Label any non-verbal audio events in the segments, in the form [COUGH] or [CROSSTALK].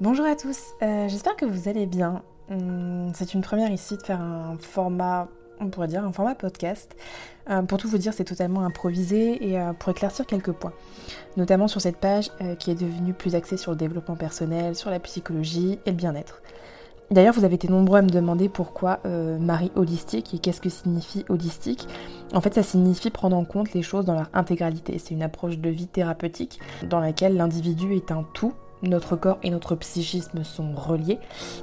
Bonjour à tous, euh, j'espère que vous allez bien. Hum, c'est une première ici de faire un format, on pourrait dire un format podcast. Euh, pour tout vous dire, c'est totalement improvisé et euh, pour éclaircir quelques points. Notamment sur cette page qui est devenue plus axée sur le développement personnel, sur la psychologie et le bien-être. D'ailleurs, vous avez été nombreux à me demander pourquoi Marie holistique et qu'est-ce que signifie holistique. En fait, ça signifie prendre en compte les choses dans leur intégralité. C'est une approche de vie thérapeutique dans laquelle l'individu est un tout notre corps et notre psychisme sont reliés.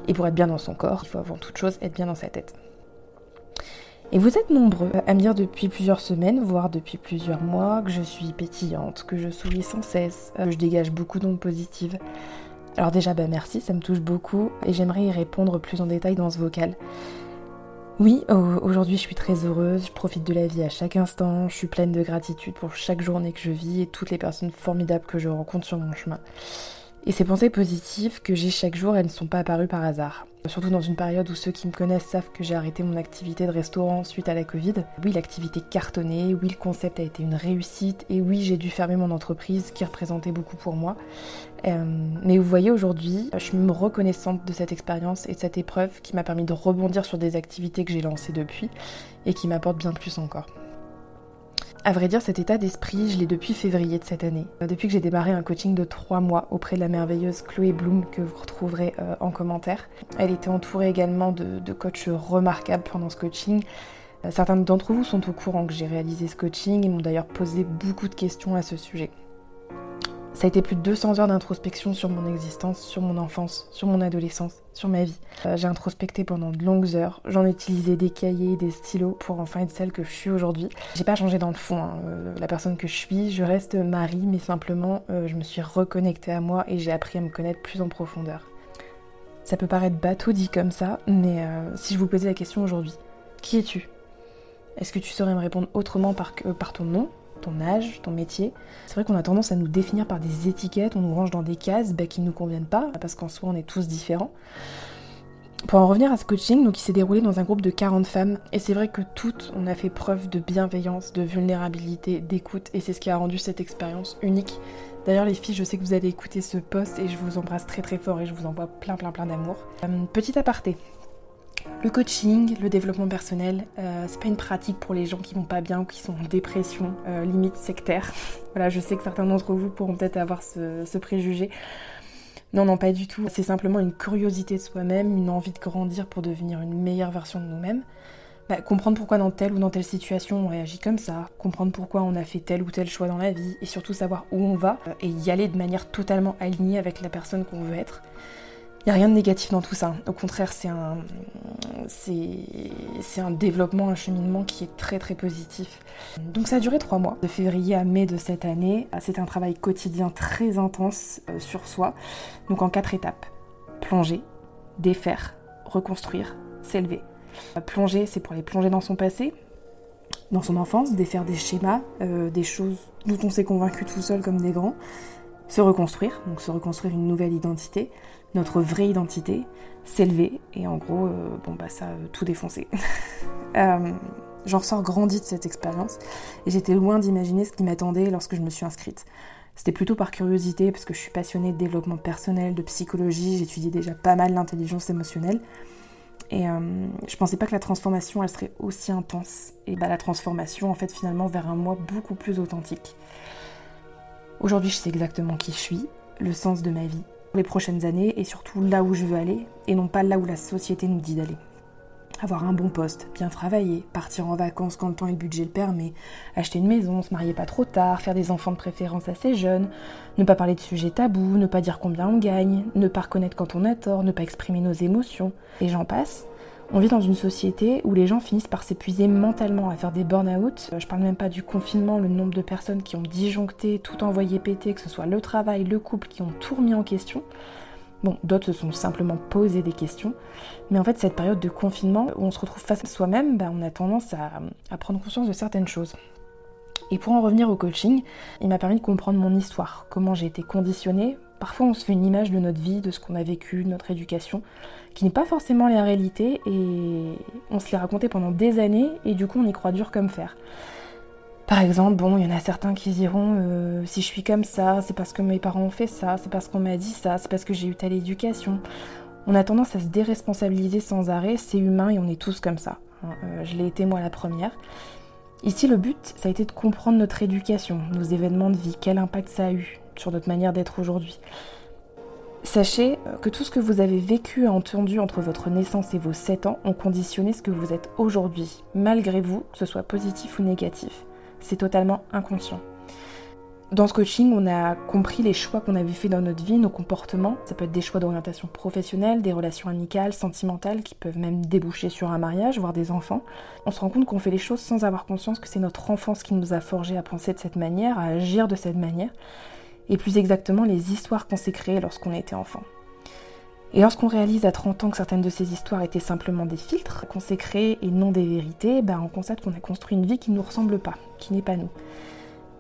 Et pour être bien dans son corps, il faut avant toute chose être bien dans sa tête. Et vous êtes nombreux à me dire depuis plusieurs semaines, voire depuis plusieurs mois, que je suis pétillante, que je souris sans cesse, que je dégage beaucoup d'ondes positives. Alors déjà, bah merci, ça me touche beaucoup et j'aimerais y répondre plus en détail dans ce vocal. Oui, aujourd'hui je suis très heureuse, je profite de la vie à chaque instant, je suis pleine de gratitude pour chaque journée que je vis et toutes les personnes formidables que je rencontre sur mon chemin. Et ces pensées positives que j'ai chaque jour, elles ne sont pas apparues par hasard. Surtout dans une période où ceux qui me connaissent savent que j'ai arrêté mon activité de restaurant suite à la Covid. Oui, l'activité cartonnée, oui, le concept a été une réussite, et oui, j'ai dû fermer mon entreprise qui représentait beaucoup pour moi. Euh, mais vous voyez, aujourd'hui, je suis reconnaissante de cette expérience et de cette épreuve qui m'a permis de rebondir sur des activités que j'ai lancées depuis et qui m'apportent bien plus encore. À vrai dire, cet état d'esprit, je l'ai depuis février de cette année. Euh, depuis que j'ai démarré un coaching de 3 mois auprès de la merveilleuse Chloé Bloom que vous retrouverez euh, en commentaire. Elle était entourée également de, coachs remarquables pendant ce coaching. Euh, certains d'entre vous sont au courant que j'ai réalisé ce coaching et m'ont d'ailleurs posé beaucoup de questions à ce sujet. Ça a été plus de 200 heures d'introspection sur mon existence, sur mon enfance, sur mon adolescence, sur ma vie. Euh, j'ai introspecté pendant de longues heures. J'en ai utilisé des cahiers, des stylos pour enfin être celle que je suis aujourd'hui. J'ai pas changé dans le fond, hein. euh, la personne que je suis. Je reste Marie, mais simplement euh, je me suis reconnectée à moi et j'ai appris à me connaître plus en profondeur. Ça peut paraître bateau dit comme ça, mais si je vous posais la question aujourd'hui, qui es-tu? Est-ce que tu saurais me répondre autrement par, par ton nom? Ton âge, ton métier. C'est vrai qu'on a tendance à nous définir par des étiquettes, on nous range dans des cases bah, qui ne nous conviennent pas, parce qu'en soi on est tous différents. Pour en revenir à ce coaching, donc il s'est déroulé dans un groupe de 40 femmes, et c'est vrai que toutes, on a fait preuve de bienveillance, de vulnérabilité, d'écoute, et c'est ce qui a rendu cette expérience unique. D'ailleurs les filles, je sais que vous allez écouter ce post et je vous embrasse très très fort et je vous envoie plein plein plein d'amour. Euh, petit aparté, le coaching, le développement personnel, euh, c'est pas une pratique pour les gens qui vont pas bien ou qui sont en dépression, euh, limite sectaire. [LAUGHS] voilà, je sais que certains d'entre vous pourront peut-être avoir ce, préjugé. Non, non, pas du tout. C'est simplement une curiosité de soi-même, une envie de grandir pour devenir une meilleure version de nous-mêmes. Bah, comprendre pourquoi dans telle ou dans telle situation on réagit comme ça, comprendre pourquoi on a fait tel ou tel choix dans la vie, et surtout savoir où on va, euh, et y aller de manière totalement alignée avec la personne qu'on veut être. Il n'y a rien de négatif dans tout ça. Au contraire, c'est un, développement, un cheminement qui est très très positif. Donc ça a duré trois mois, de février à mai de cette année. C'est un travail quotidien très intense euh, sur soi, donc en quatre étapes. Plonger, défaire, reconstruire, s'élever. Plonger, c'est pour aller plonger dans son passé, dans son enfance, défaire des schémas, euh, des choses dont on s'est convaincu tout seul comme des grands se reconstruire, donc se reconstruire une nouvelle identité, notre vraie identité, s'élever et en gros, euh, bon bah ça, euh, tout défoncer. [LAUGHS] euh, J'en ressors grandi de cette expérience et j'étais loin d'imaginer ce qui m'attendait lorsque je me suis inscrite. C'était plutôt par curiosité parce que je suis passionnée de développement personnel, de psychologie, j'étudiais déjà pas mal l'intelligence émotionnelle. Et euh, je pensais pas que la transformation elle serait aussi intense. Et bah la transformation en fait finalement vers un moi beaucoup plus authentique. Aujourd'hui, je sais exactement qui je suis, le sens de ma vie, les prochaines années et surtout là où je veux aller et non pas là où la société nous dit d'aller. Avoir un bon poste, bien travailler, partir en vacances quand le temps et le budget le permet, acheter une maison, se marier pas trop tard, faire des enfants de préférence assez jeunes, ne pas parler de sujets tabous, ne pas dire combien on gagne, ne pas reconnaître quand on a tort, ne pas exprimer nos émotions, et j'en passe. On vit dans une société où les gens finissent par s'épuiser mentalement à faire des burn-out. Euh, je parle même pas du confinement, le nombre de personnes qui ont disjoncté, tout envoyé péter, que ce soit le travail, le couple, qui ont tout remis en question. Bon, d'autres se sont simplement posé des questions. Mais en fait, cette période de confinement où on se retrouve face à soi-même, bah, on a tendance à, à prendre conscience de certaines choses. Et pour en revenir au coaching, il m'a permis de comprendre mon histoire, comment j'ai été conditionnée, Parfois, on se fait une image de notre vie, de ce qu'on a vécu, de notre éducation, qui n'est pas forcément la réalité, et on se l'est raconté pendant des années, et du coup, on y croit dur comme fer. Par exemple, bon, il y en a certains qui diront euh, si je suis comme ça, c'est parce que mes parents ont fait ça, c'est parce qu'on m'a dit ça, c'est parce que j'ai eu telle éducation. On a tendance à se déresponsabiliser sans arrêt, c'est humain et on est tous comme ça. Hein. Euh, je l'ai été moi la première. Ici, le but, ça a été de comprendre notre éducation, nos événements de vie, quel impact ça a eu sur notre manière d'être aujourd'hui. Sachez euh, que tout ce que vous avez vécu et entendu entre votre naissance et vos 7 ans ont conditionné ce que vous êtes aujourd'hui, malgré vous, que ce soit positif ou négatif. C'est totalement inconscient. Dans ce coaching, on a compris les choix qu'on avait fait dans notre vie, nos comportements. Ça peut être des choix d'orientation professionnelle, des relations amicales, sentimentales, qui peuvent même déboucher sur un mariage, voire des enfants. On se rend compte qu'on fait les choses sans avoir conscience que c'est notre enfance qui nous a forgé à penser de cette manière, à agir de cette manière, et plus exactement les histoires qu'on s'est créées lorsqu'on était enfant. Et lorsqu'on réalise à 30 ans que certaines de ces histoires étaient simplement des filtres qu'on s'est créés et non des vérités, ben on constate qu'on a construit une vie qui ne nous ressemble pas, qui n'est pas nous.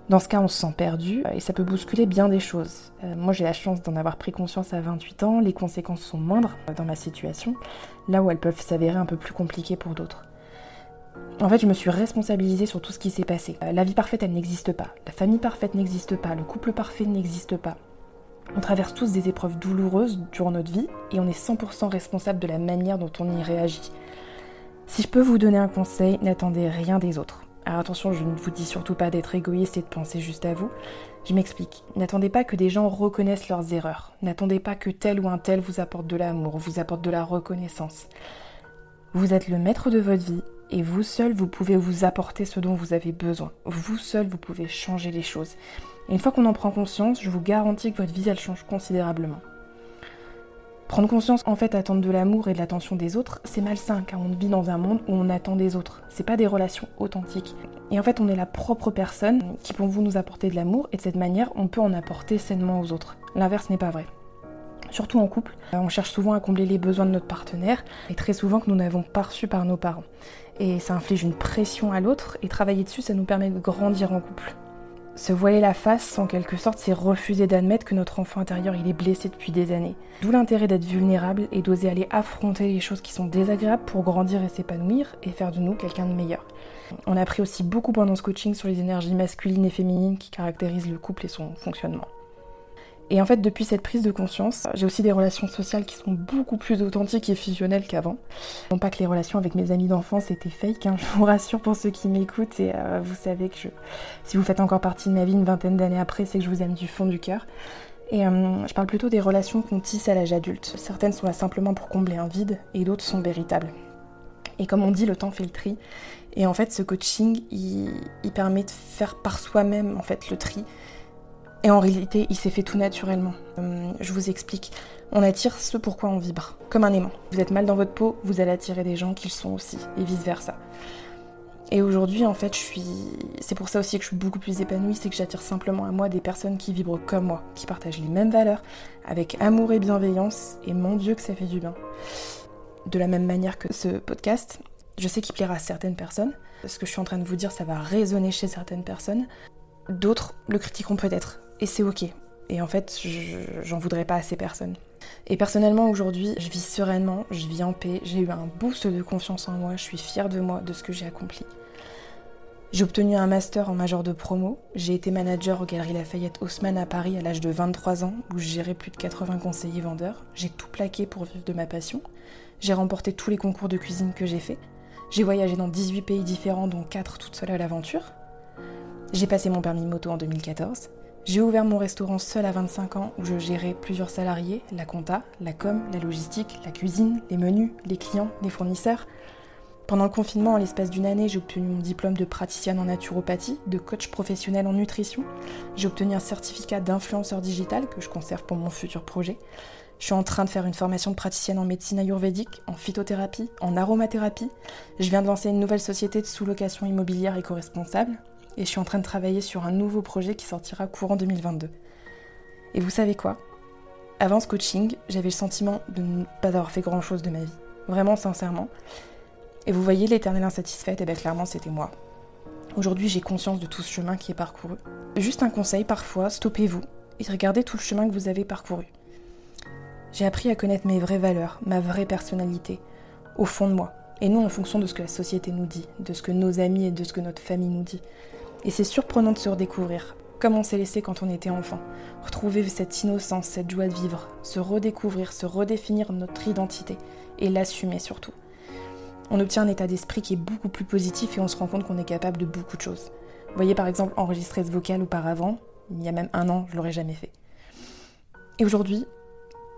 Dans ce cas, on se sent perdu et ça peut bousculer bien des choses. Euh, moi, j'ai la chance d'en avoir pris conscience à 28 ans, les conséquences sont moindres dans ma situation, là où elles peuvent s'avérer un peu plus compliquées pour d'autres. En fait, je me suis responsabilisée sur tout ce qui s'est passé. Euh, la vie parfaite, elle n'existe pas. La famille parfaite n'existe pas. Le couple parfait n'existe pas. On traverse tous des épreuves douloureuses durant notre vie et on est 100% responsable de la manière dont on y réagit. Si je peux vous donner un conseil, n'attendez rien des autres. Alors attention, je ne vous dis surtout pas d'être égoïste et de penser juste à vous. Je m'explique. N'attendez pas que des gens reconnaissent leurs erreurs. N'attendez pas que tel ou un tel vous apporte de l'amour, vous apporte de la reconnaissance. Vous êtes le maître de votre vie et vous seul, vous pouvez vous apporter ce dont vous avez besoin. Vous seul, vous pouvez changer les choses. Et une fois qu'on en prend conscience, je vous garantis que votre vie, elle change considérablement. Prendre conscience, en fait, attendre de l'amour et de l'attention des autres, c'est malsain car on vit dans un monde où on attend des autres. C'est pas des relations authentiques. Et en fait, on est la propre personne qui peut vous nous apporter de l'amour et de cette manière, on peut en apporter sainement aux autres. L'inverse n'est pas vrai. Surtout en couple, on cherche souvent à combler les besoins de notre partenaire et très souvent que nous n'avons pas reçu par nos parents. Et ça inflige une pression à l'autre et travailler dessus, ça nous permet de grandir en couple. Se voiler la face, en quelque sorte, c'est refuser d'admettre que notre enfant intérieur il est blessé depuis des années. D'où l'intérêt d'être vulnérable et d'oser aller affronter les choses qui sont désagréables pour grandir et s'épanouir et faire de nous quelqu'un de meilleur. On a appris aussi beaucoup pendant ce coaching sur les énergies masculines et féminines qui caractérisent le couple et son fonctionnement. Et en fait, depuis cette prise de conscience, j'ai aussi des relations sociales qui sont beaucoup plus authentiques et fusionnelles qu'avant. Non pas que les relations avec mes amis d'enfance étaient fake, hein, [LAUGHS] je vous rassure pour ceux qui m'écoutent et euh, vous savez que si vous faites encore partie de ma vie une vingtaine d'années après, c'est que je vous aime du fond du cœur. Et euh, je parle plutôt des relations qu'on tisse à l'âge adulte. Certaines sont là simplement pour combler un vide et d'autres sont véritables. Et comme on dit, le temps fait le tri. Et en fait, ce coaching, il, il permet de faire par soi-même en fait le tri et en réalité, il s'est fait tout naturellement. Euh, je vous explique. On attire ce pourquoi on vibre, comme un aimant. Vous êtes mal dans votre peau, vous allez attirer des gens qui le sont aussi, et vice-versa. Et aujourd'hui, en fait, je suis. C'est pour ça aussi que je suis beaucoup plus épanouie, c'est que j'attire simplement à moi des personnes qui vibrent comme moi, qui partagent les mêmes valeurs, avec amour et bienveillance, et mon Dieu que ça fait du bien. De la même manière que ce podcast, je sais qu'il plaira à certaines personnes. Ce que je suis en train de vous dire, ça va résonner chez certaines personnes. D'autres le critiqueront peut-être, et c'est ok. Et en fait, j'en voudrais pas à ces personnes. Et personnellement, aujourd'hui, je vis sereinement, je vis en paix, j'ai eu un boost de confiance en moi, je suis fière de moi, de ce que j'ai accompli. J'ai obtenu un master en major de promo, j'ai été manager aux Galeries Lafayette Haussmann à Paris à l'âge de 23 ans, où je gérais plus de 80 conseillers vendeurs. J'ai tout plaqué pour vivre de ma passion. J'ai remporté tous les concours de cuisine que j'ai fait. J'ai voyagé dans 18 pays différents, dont 4 toute seule à l'aventure. J'ai passé mon permis moto en 2014. J'ai ouvert mon restaurant seul à 25 ans où je gérais plusieurs salariés, la compta, la com, la logistique, la cuisine, les menus, les clients, les fournisseurs. Pendant le confinement, en l'espace d'une année, j'ai obtenu mon diplôme de praticienne en naturopathie, de coach professionnel en nutrition. J'ai obtenu un certificat d'influenceur digital que je conserve pour mon futur projet. Je suis en train de faire une formation de praticienne en médecine ayurvédique, en phytothérapie, en aromathérapie. Je viens de lancer une nouvelle société de sous-location immobilière éco-responsable et je suis en train de travailler sur un nouveau projet qui sortira courant 2022. Et vous savez quoi? Avant ce coaching, j'avais le sentiment de ne pas avoir fait grand chose de ma vie. Vraiment sincèrement. Et vous voyez l'éternelle insatisfaite, et bien clairement c'était moi. Aujourd'hui j'ai conscience de tout ce chemin qui est parcouru. Juste un conseil parfois, stoppez-vous et regardez tout le chemin que vous avez parcouru. J'ai appris à connaître mes vraies valeurs, ma vraie personnalité, au fond de moi, et non en fonction de ce que la société nous dit, de ce que nos amis et de ce que notre famille nous dit. Et c'est surprenant de se redécouvrir, comme on s'est laissé quand on était enfant. Retrouver cette innocence, cette joie de vivre, se redécouvrir, se redéfinir notre identité et l'assumer surtout. On obtient un état d'esprit qui est beaucoup plus positif et on se rend compte qu'on est capable de beaucoup de choses. Vous voyez par exemple enregistrer ce vocal auparavant, il y a même un an, je l'aurais jamais fait. Et aujourd'hui,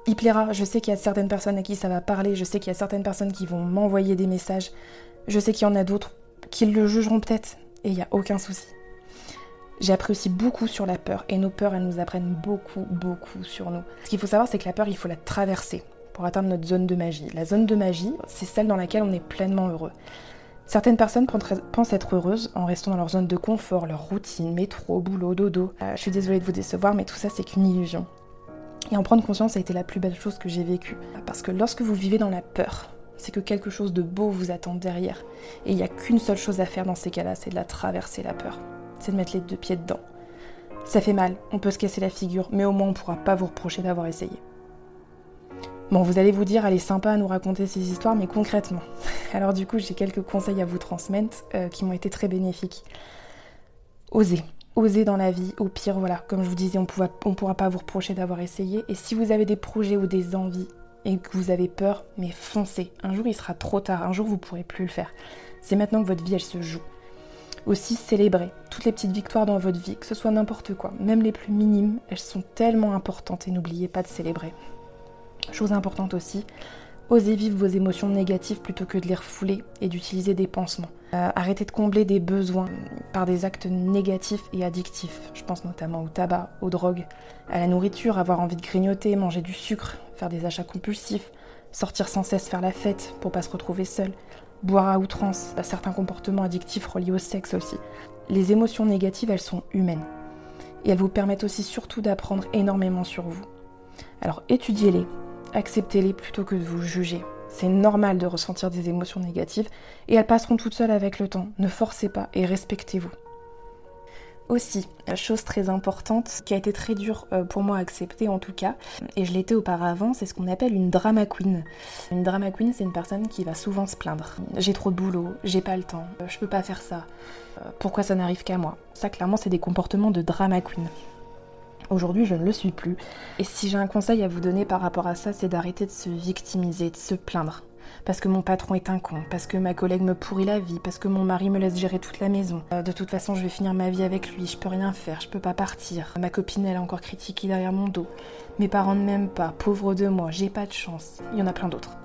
il plaira. Je sais qu'il y a certaines personnes à qui ça va parler, je sais qu'il y a certaines personnes qui vont m'envoyer des messages, je sais qu'il y en a d'autres qui le jugeront peut-être, et il n'y a aucun souci. J'ai appris aussi beaucoup sur la peur, et nos peurs, elles nous apprennent beaucoup, beaucoup sur nous. Ce qu'il faut savoir, c'est que la peur, il faut la traverser pour atteindre notre zone de magie. La zone de magie, c'est celle dans laquelle on est pleinement heureux. Certaines personnes pensent être heureuses en restant dans leur zone de confort, leur routine, métro, boulot, dodo. Euh, je suis désolée de vous décevoir, mais tout ça, c'est qu'une illusion. Et en prendre conscience a été la plus belle chose que j'ai vécue. Parce que lorsque vous vivez dans la peur, c'est que quelque chose de beau vous attend derrière. Et il n'y a qu'une seule chose à faire dans ces cas-là, c'est de la traverser la peur. C'est de mettre les deux pieds dedans. Ça fait mal, on peut se casser la figure, mais au moins on ne pourra pas vous reprocher d'avoir essayé. Bon, vous allez vous dire, elle est sympa à nous raconter ces histoires, mais concrètement. [LAUGHS] Alors du coup, j'ai quelques conseils à vous transmettre euh, qui m'ont été très bénéfiques. Osez. Osez dans la vie. Au pire, voilà, comme je vous disais, on ne pourra pas vous reprocher d'avoir essayé. Et si vous avez des projets ou des envies et que vous avez peur, mais foncez. Un jour, il sera trop tard. Un jour, vous ne pourrez plus le faire. C'est maintenant que votre vie, elle se joue. Aussi, célébrez toutes les petites victoires dans votre vie, que ce soit n'importe quoi, même les plus minimes, elles sont tellement importantes et n'oubliez pas de célébrer. Chose importante aussi, osez vivre vos émotions négatives plutôt que de les refouler et d'utiliser des pansements. Euh, arrêtez de combler des besoins par des actes négatifs et addictifs. Je pense notamment au tabac, aux drogues, à la nourriture, avoir envie de grignoter, manger du sucre, faire des achats compulsifs, sortir sans cesse faire la fête pour pas se retrouver seul, boire à outrance, certains comportements addictifs reliés au sexe aussi. Les émotions négatives, elles sont humaines. Et elles vous permettent aussi surtout d'apprendre énormément sur vous. Alors étudiez-les, acceptez-les plutôt que de vous juger. C'est normal de ressentir des émotions négatives et elles passeront toutes seules avec le temps. Ne forcez pas et respectez-vous. Aussi, chose très importante qui a été très dure euh, pour moi à accepter en tout cas, et je l'étais auparavant, c'est ce qu'on appelle une drama queen. Une drama queen, c'est une personne qui va souvent se plaindre. J'ai trop de boulot, j'ai pas le temps, euh, je peux pas faire ça. Euh, pourquoi ça n'arrive qu'à moi? Ça, clairement, c'est des comportements de drama queen. Aujourd'hui, je ne le suis plus. Et si j'ai un conseil à vous donner par rapport à ça, c'est d'arrêter de se victimiser, de se plaindre. Parce que mon patron est un con, parce que ma collègue me pourrit la vie, parce que mon mari me laisse gérer toute la maison. Euh, de toute façon, je vais finir ma vie avec lui, je peux rien faire, je peux pas partir. Ma copine, elle a encore critiqué derrière mon dos. Mes parents ne m'aiment pas, pauvre de moi, j'ai pas de chance. Il y en a plein d'autres.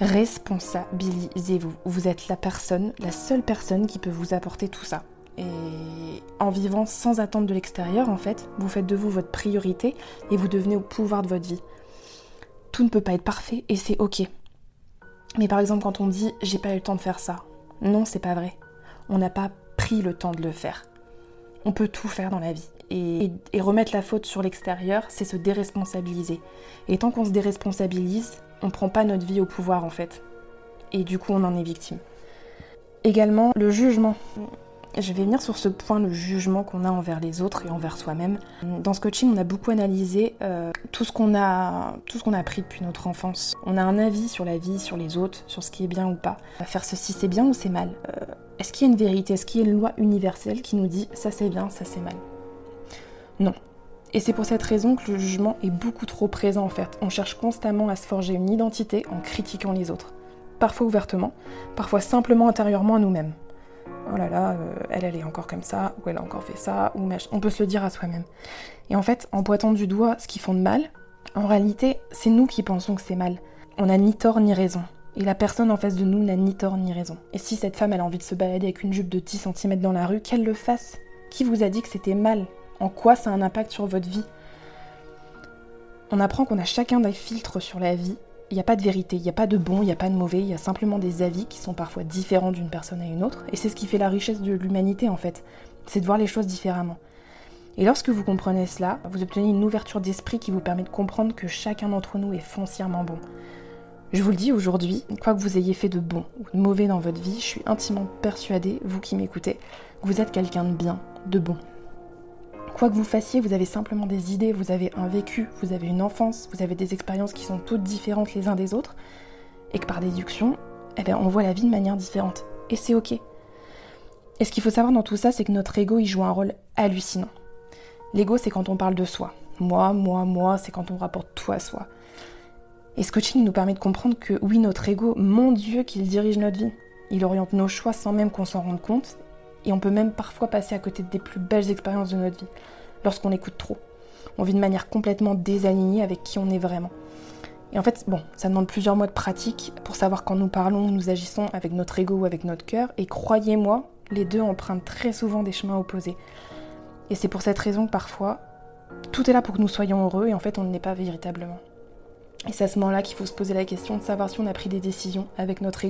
Responsabilisez-vous. Vous êtes la personne, la seule personne qui peut vous apporter tout ça. Et en vivant sans attendre de l'extérieur, en fait, vous faites de vous votre priorité et vous devenez au pouvoir de votre vie. Tout ne peut pas être parfait et c'est ok. Mais par exemple, quand on dit j'ai pas eu le temps de faire ça, non, c'est pas vrai. On n'a pas pris le temps de le faire. On peut tout faire dans la vie. Et, et remettre la faute sur l'extérieur, c'est se déresponsabiliser. Et tant qu'on se déresponsabilise, on prend pas notre vie au pouvoir en fait. Et du coup, on en est victime. Également, le jugement. Je vais venir sur ce point, le jugement qu'on a envers les autres et envers soi-même. Dans ce coaching, on a beaucoup analysé euh, tout ce qu'on a, a appris depuis notre enfance. On a un avis sur la vie, sur les autres, sur ce qui est bien ou pas. Faire ceci, c'est bien ou c'est mal? Euh, Est-ce qu'il y a une vérité? Est-ce qu'il y a une loi universelle qui nous dit ça c'est bien, ça c'est mal? Non. Et c'est pour cette raison que le jugement est beaucoup trop présent en fait. On cherche constamment à se forger une identité en critiquant les autres. Parfois ouvertement, parfois simplement intérieurement à nous-mêmes oh là là, euh, elle, elle est encore comme ça, ou elle a encore fait ça, ou on peut se le dire à soi-même. Et en fait, en pointant du doigt ce qu'ils font de mal, en réalité, c'est nous qui pensons que c'est mal. On n'a ni tort ni raison. Et la personne en face de nous n'a ni tort ni raison. Et si cette femme, elle a envie de se balader avec une jupe de 10 cm dans la rue, qu'elle le fasse. Qui vous a dit que c'était mal? En quoi ça a un impact sur votre vie? On apprend qu'on a chacun des filtres sur la vie il n'y a pas de vérité, il n'y a pas de bon, il n'y a pas de mauvais, il y a simplement des avis qui sont parfois différents d'une personne à une autre. Et c'est ce qui fait la richesse de l'humanité en fait, c'est de voir les choses différemment. Et lorsque vous comprenez cela, vous obtenez une ouverture d'esprit qui vous permet de comprendre que chacun d'entre nous est foncièrement bon. Je vous le dis aujourd'hui, quoi que vous ayez fait de bon ou de mauvais dans votre vie, je suis intimement persuadée, vous qui m'écoutez, que vous êtes quelqu'un de bien, de bon. Quoi que vous fassiez, vous avez simplement des idées, vous avez un vécu, vous avez une enfance, vous avez des expériences qui sont toutes différentes les uns des autres, et que par déduction, eh bien, on voit la vie de manière différente. Et c'est ok. Et ce qu'il faut savoir dans tout ça, c'est que notre ego, il joue un rôle hallucinant. L'ego, c'est quand on parle de soi. Moi, moi, moi, c'est quand on rapporte tout à soi. Et ce coaching nous permet de comprendre que oui, notre ego, mon Dieu, qu'il dirige notre vie. Il oriente nos choix sans même qu'on s'en rende compte. Et on peut même parfois passer à côté des plus belles expériences de notre vie lorsqu'on écoute trop. On vit de manière complètement désalignée avec qui on est vraiment. Et en fait, bon, ça demande plusieurs mois de pratique pour savoir quand nous parlons, nous agissons avec notre ego ou avec notre cœur. Et croyez-moi, les deux empruntent très souvent des chemins opposés. Et c'est pour cette raison que parfois, tout est là pour que nous soyons heureux et en fait, on ne l'est pas véritablement. Et c'est à ce moment-là qu'il faut se poser la question de savoir si on a pris des décisions avec notre ego